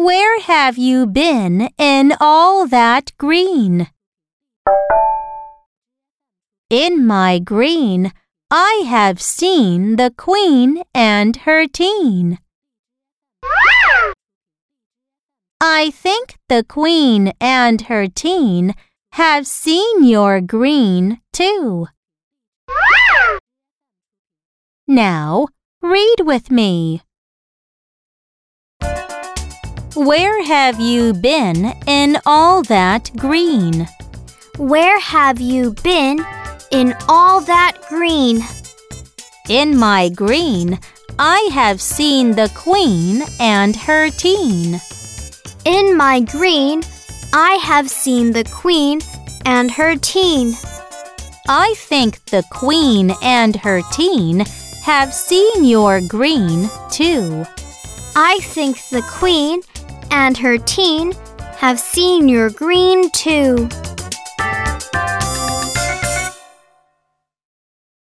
Where have you been in all that green? In my green, I have seen the queen and her teen. I think the queen and her teen have seen your green too. Now, read with me. Where have you been in all that green? Where have you been in all that green? In my green, I have seen the queen and her teen. In my green, I have seen the queen and her teen. I think the queen and her teen have seen your green too. I think the queen and her teen have seen your green too.